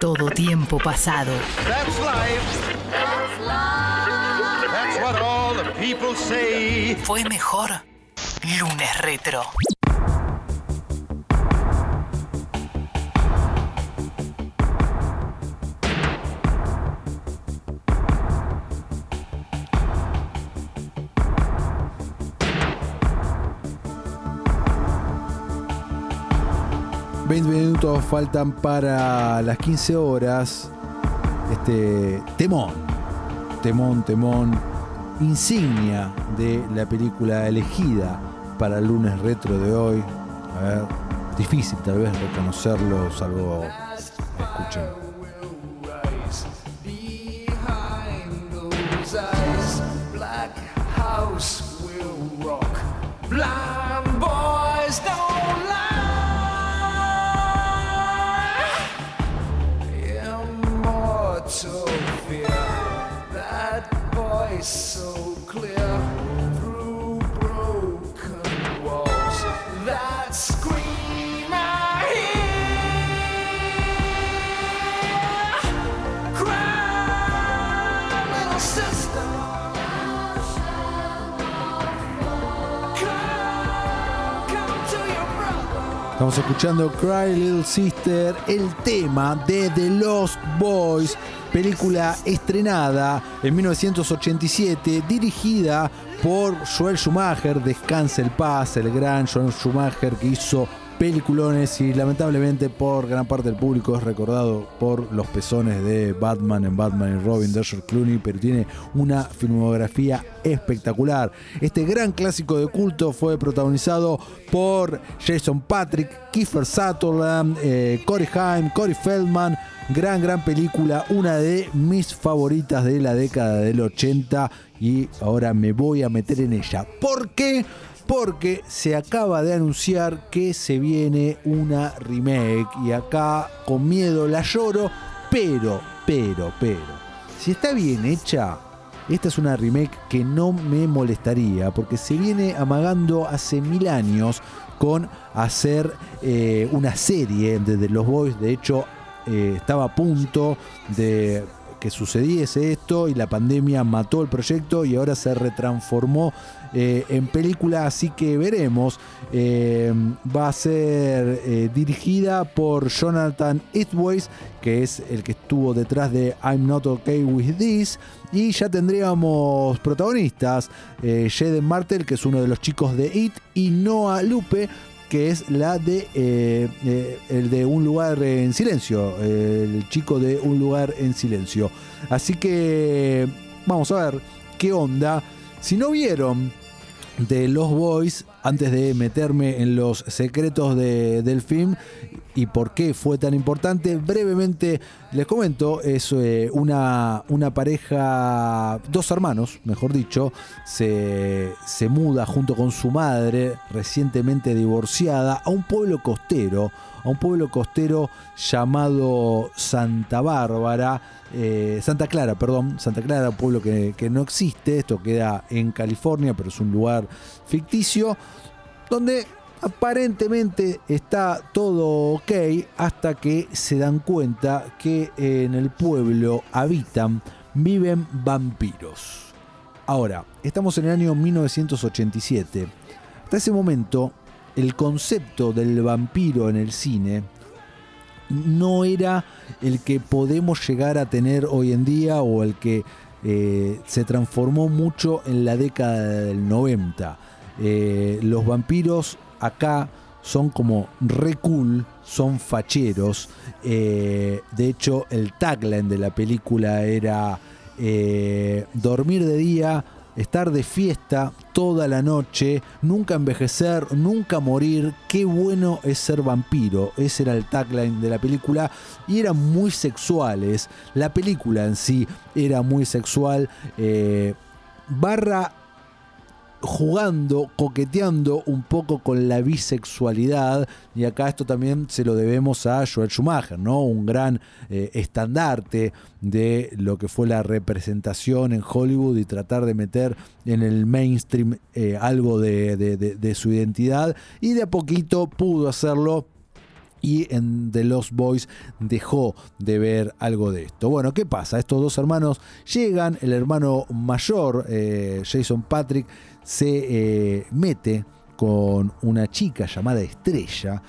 Todo tiempo pasado. That's life. That's what all the people say. Fue mejor lunes retro. ...20 minutos faltan para las 15 horas. Este temón, temón, temón, insignia de la película elegida para el lunes retro de hoy. A ver, difícil tal vez reconocerlo, salvo escuchen. Blind boys don't Estamos escuchando Cry Little Sister, el tema de The Lost Boys, película estrenada en 1987, dirigida por Joel Schumacher, descanse el paz, el gran Joel Schumacher que hizo peliculones y lamentablemente por gran parte del público es recordado por los pezones de Batman en Batman y Robin de George Clooney, pero tiene una filmografía espectacular. Este gran clásico de culto fue protagonizado por Jason Patrick, Kiefer Sutherland, eh, Corey Haim, Corey Feldman. Gran, gran película, una de mis favoritas de la década del 80 y ahora me voy a meter en ella. ¿Por qué? Porque se acaba de anunciar que se viene una remake y acá con miedo la lloro, pero, pero, pero, si está bien hecha, esta es una remake que no me molestaría porque se viene amagando hace mil años con hacer eh, una serie de, The Los Boys. De hecho, eh, estaba a punto de que sucediese esto y la pandemia mató el proyecto y ahora se retransformó eh, en película, así que veremos. Eh, va a ser eh, dirigida por Jonathan Eastways, que es el que estuvo detrás de I'm Not Okay With This. Y ya tendríamos protagonistas, Jaden Martel, que es uno de los chicos de It, y Noah Lupe, que es la de el de un lugar en silencio, el chico de un lugar en silencio. Así que vamos a ver qué onda. Si no vieron de los Boys, antes de meterme en los secretos de- del film y por qué fue tan importante, brevemente les comento, es eh, una, una pareja, dos hermanos, mejor dicho, se, se muda junto con su madre, recientemente divorciada, a un pueblo costero, a un pueblo costero llamado Santa Bárbara, eh, Santa Clara, perdón, Santa Clara, un pueblo que, que no existe, esto queda en California, pero es un lugar ficticio, donde aparentemente está todo ok hasta que se dan cuenta que en el pueblo habitan, viven vampiros. Ahora, estamos en el año 1987. Hasta ese momento, el concepto del vampiro en el cine no era el que podemos llegar a tener hoy en día o el que eh, se transformó mucho en la década del 90. Eh, los vampiros acá son como re cool, son facheros. Eh, de hecho, el tagline de la película era eh, dormir de día, estar de fiesta toda la noche, nunca envejecer, nunca morir. Qué bueno es ser vampiro. Ese era el tagline de la película y eran muy sexuales. La película en sí era muy sexual. barra jugando, coqueteando un poco con la bisexualidad. Y acá esto también se lo debemos a Joel Schumacher, ¿no? Un gran eh, estandarte de lo que fue la representación en Hollywood y tratar de meter en el mainstream eh, algo de, su identidad. Y de a poquito pudo hacerlo y en The Lost Boys dejó de ver algo de esto. Bueno, ¿qué pasa? Estos dos hermanos llegan, el hermano mayor, eh, Jason Patrick, se eh, mete con una chica llamada Estrella.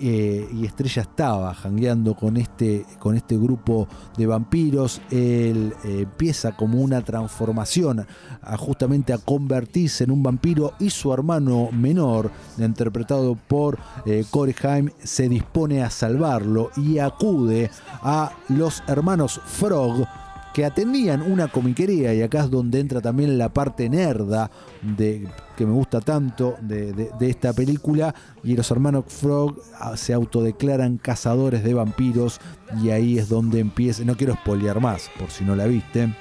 eh, y Estrella estaba jangueando con este, con este grupo de vampiros. Él eh, empieza como una transformación a justamente a convertirse en un vampiro y su hermano menor, interpretado por eh, Corey Haim, se dispone a salvarlo y acude a los hermanos Frog que atendían una comiquería y acá es donde entra también la parte nerda de, que me gusta tanto de, de- esta película y los hermanos Frog ah, se autodeclaran cazadores de vampiros y ahí es donde empieza, no quiero spoilear más por si no la viste,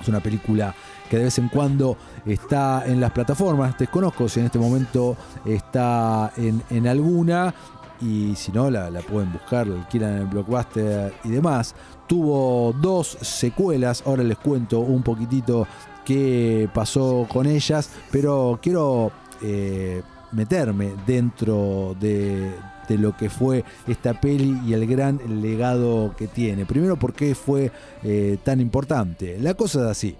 es una película que de vez en cuando está en las plataformas, desconozco si en este momento está en, en alguna y si no la, la pueden buscar, la alquilan en el blockbuster y demás. Tuvo dos secuelas, ahora les cuento un poquitito qué pasó con ellas, pero quiero eh, meterme dentro de, lo que fue esta peli y el gran legado que tiene. Primero, ¿por qué fue eh, tan importante? La cosa es así.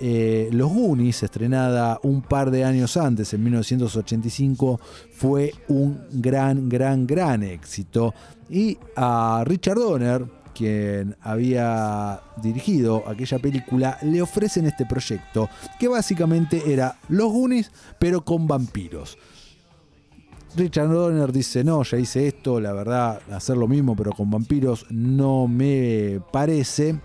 Eh, Los Goonies, estrenada un par de años antes, en 1985, fue un gran, gran, gran éxito. Y a Richard Donner, quien había dirigido aquella película, le ofrecen este proyecto, que básicamente era Los Goonies, pero con vampiros. Richard Donner dice, no, ya hice esto, la verdad, hacer lo mismo, pero con vampiros no me parece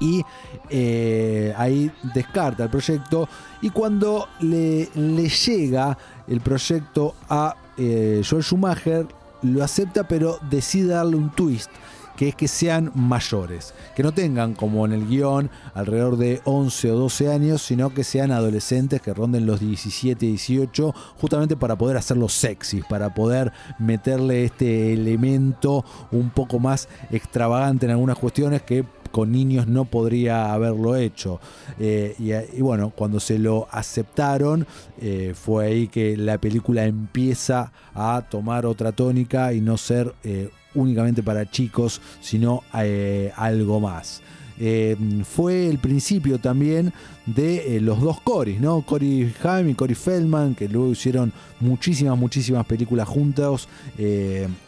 y eh, ahí descarta el proyecto y cuando le, le llega el proyecto a eh, Joel Schumacher lo acepta pero decide darle un twist que es que sean mayores, que no tengan como en el guion alrededor de 11 o 12 años, sino que sean adolescentes que ronden los 17, 18, justamente para poder hacerlos sexys, para poder meterle este elemento un poco más extravagante en algunas cuestiones que con niños no podría haberlo hecho. Eh, y, bueno, cuando se lo aceptaron, eh, fue ahí que la película empieza a tomar otra tónica y no ser eh, únicamente para chicos, sino eh, algo más. Eh, fue el principio también de eh, los dos Corys, ¿no? Cory Haim y Cory Feldman, que luego hicieron muchísimas, muchísimas películas juntos.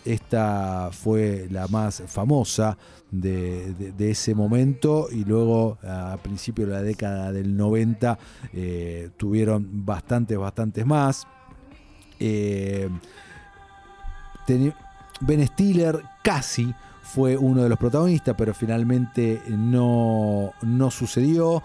Esta fue la más famosa de, ese momento y luego a principios de la década del 90 eh, tuvieron bastantes, bastantes más. Ben Stiller casi fue uno de los protagonistas, pero finalmente no, no sucedió.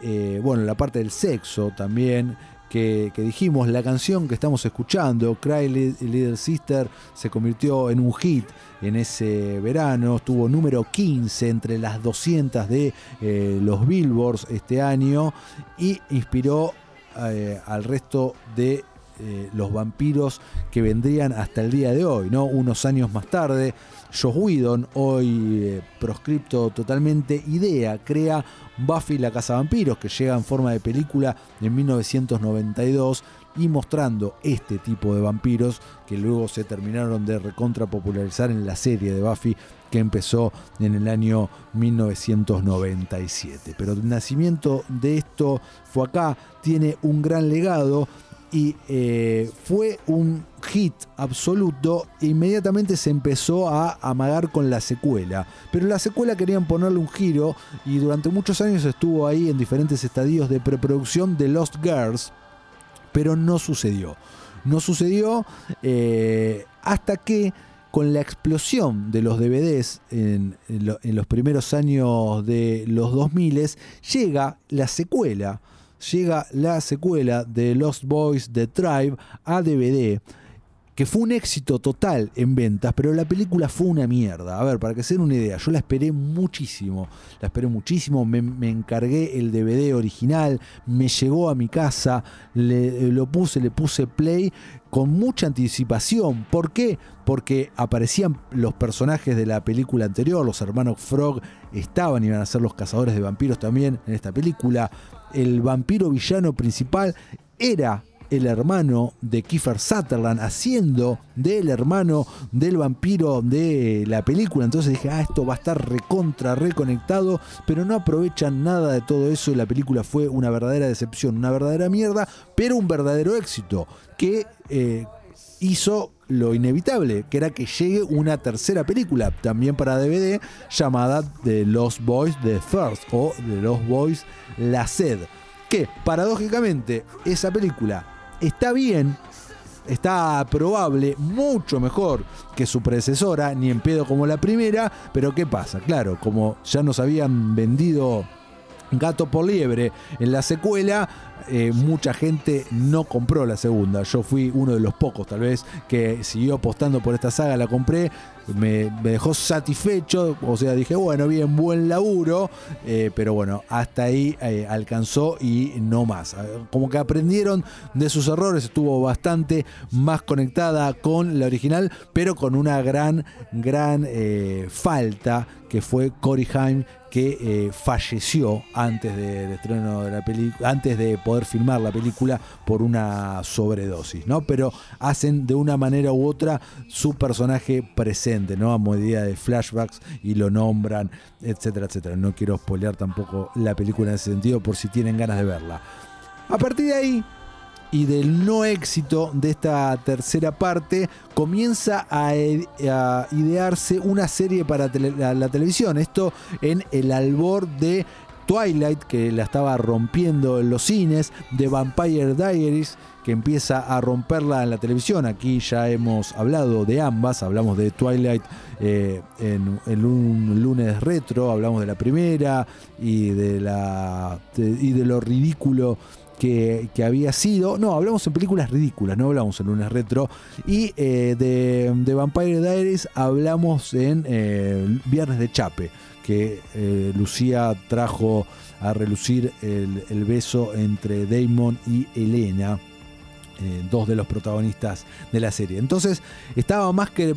Eh, bueno, la parte del sexo también. Que, dijimos, la canción que estamos escuchando, Cry Li- Little Sister, se convirtió en un hit en ese verano, estuvo número 15 entre las 200 de eh, los Billboards este año y inspiró eh, al resto de eh, los vampiros que vendrían hasta el día de hoy, ¿no? Unos años más tarde, Joss Whedon, hoy eh, proscripto totalmente, idea, crea Buffy la Casa Vampiros, que llega en forma de película en 1992 y mostrando este tipo de vampiros que luego se terminaron de recontra popularizar en la serie de Buffy que empezó en el año 1997. Pero el nacimiento de esto fue acá, tiene un gran legado y eh, fue un hit absoluto. Inmediatamente se empezó a amagar con la secuela. Pero la secuela querían ponerle un giro y durante muchos años estuvo ahí en diferentes estadios de preproducción de Lost Girls. Pero no sucedió. No sucedió eh, hasta que con la explosión de los DVDs en, en los primeros años de los 2000 llega la secuela llega la secuela de Lost Boys The Tribe a DVD, que fue un éxito total en ventas, pero la película fue una mierda. A ver, para que se den una idea, yo la esperé muchísimo, la esperé muchísimo, me, encargué el DVD original, me llegó a mi casa, le, lo puse, le puse play con mucha anticipación. ¿Por qué? Porque aparecían los personajes de la película anterior, los hermanos Frog estaban, iban a ser los cazadores de vampiros también en esta película. El vampiro villano principal era el hermano de Kiefer Sutherland, haciendo del hermano del vampiro de la película. Entonces dije, ah, esto va a estar recontra, reconectado, pero no aprovechan nada de todo eso. La película fue una verdadera decepción, una verdadera mierda, pero un verdadero éxito que eh, hizo lo inevitable, que era que llegue una tercera película, también para DVD, llamada The Lost Boys The Thirst o The Lost Boys La Sed. Que paradójicamente esa película está bien, está probable, mucho mejor que su predecesora, ni en pedo como la primera, pero ¿qué pasa? Claro, como ya nos habían vendido gato por liebre en la secuela, eh, mucha gente no compró la segunda. Yo fui uno de los pocos, tal vez, que siguió apostando por esta saga, la compré, me, dejó satisfecho, o sea, dije, bueno, bien, buen laburo, eh, pero bueno, hasta ahí eh, alcanzó y no más. Como que aprendieron de sus errores, estuvo bastante más conectada con la original, pero con una gran, gran falta que fue Cory Haim que eh, falleció antes del estreno de la película, antes de poder filmar la película por una sobredosis, ¿no? Pero hacen de una manera u otra su personaje presente, ¿no? A medida de flashbacks y lo nombran, etcétera, etcétera. No quiero spoilear tampoco la película en ese sentido por si tienen ganas de verla. A partir de ahí, y del no éxito de esta tercera parte comienza a, a idearse una serie para la, televisión. Esto en el albor de Twilight, que la estaba rompiendo en los cines, de Vampire Diaries, que empieza a romperla en la televisión. Aquí ya hemos hablado de ambas, hablamos de Twilight eh, en, un lunes retro, hablamos de la primera y de, la, y de lo ridículo que, había sido. No, hablamos en películas ridículas, no hablamos en lunes retro. Y eh, de, de, Vampire Diaries hablamos en eh, Viernes de Chape, que eh, Lucía trajo a relucir el, el, beso entre Damon y Elena. dos de los protagonistas de la serie. Entonces estaba más que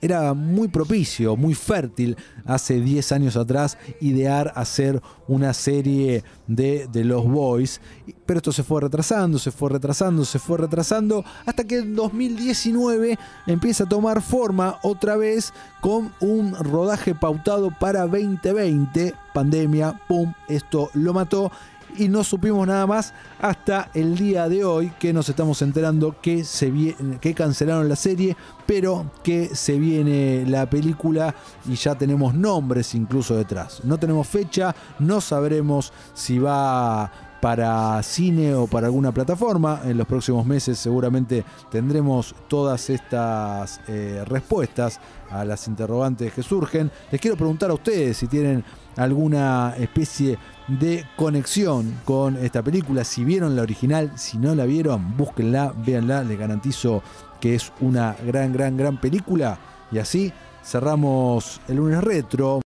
era muy propicio, muy fértil hace 10 años atrás idear hacer una serie de, de los Boys. Pero esto se fue retrasando, se fue retrasando, se fue retrasando, hasta que en 2019 empieza a tomar forma otra vez con un rodaje pautado para 2020. Pandemia, pum, esto lo mató y no supimos nada más hasta el día de hoy que nos estamos enterando que, se que cancelaron la serie, pero que se viene la película y ya tenemos nombres incluso detrás. No tenemos fecha, no sabremos si va para cine o para alguna plataforma. En los próximos meses seguramente tendremos todas estas eh, respuestas a las interrogantes que surgen. Les quiero preguntar a ustedes si tienen alguna especie de conexión con esta película. Si vieron la original, si no la vieron, búsquenla, véanla, les garantizo que es una gran, gran, gran película. Y así cerramos el lunes retro.